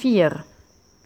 vier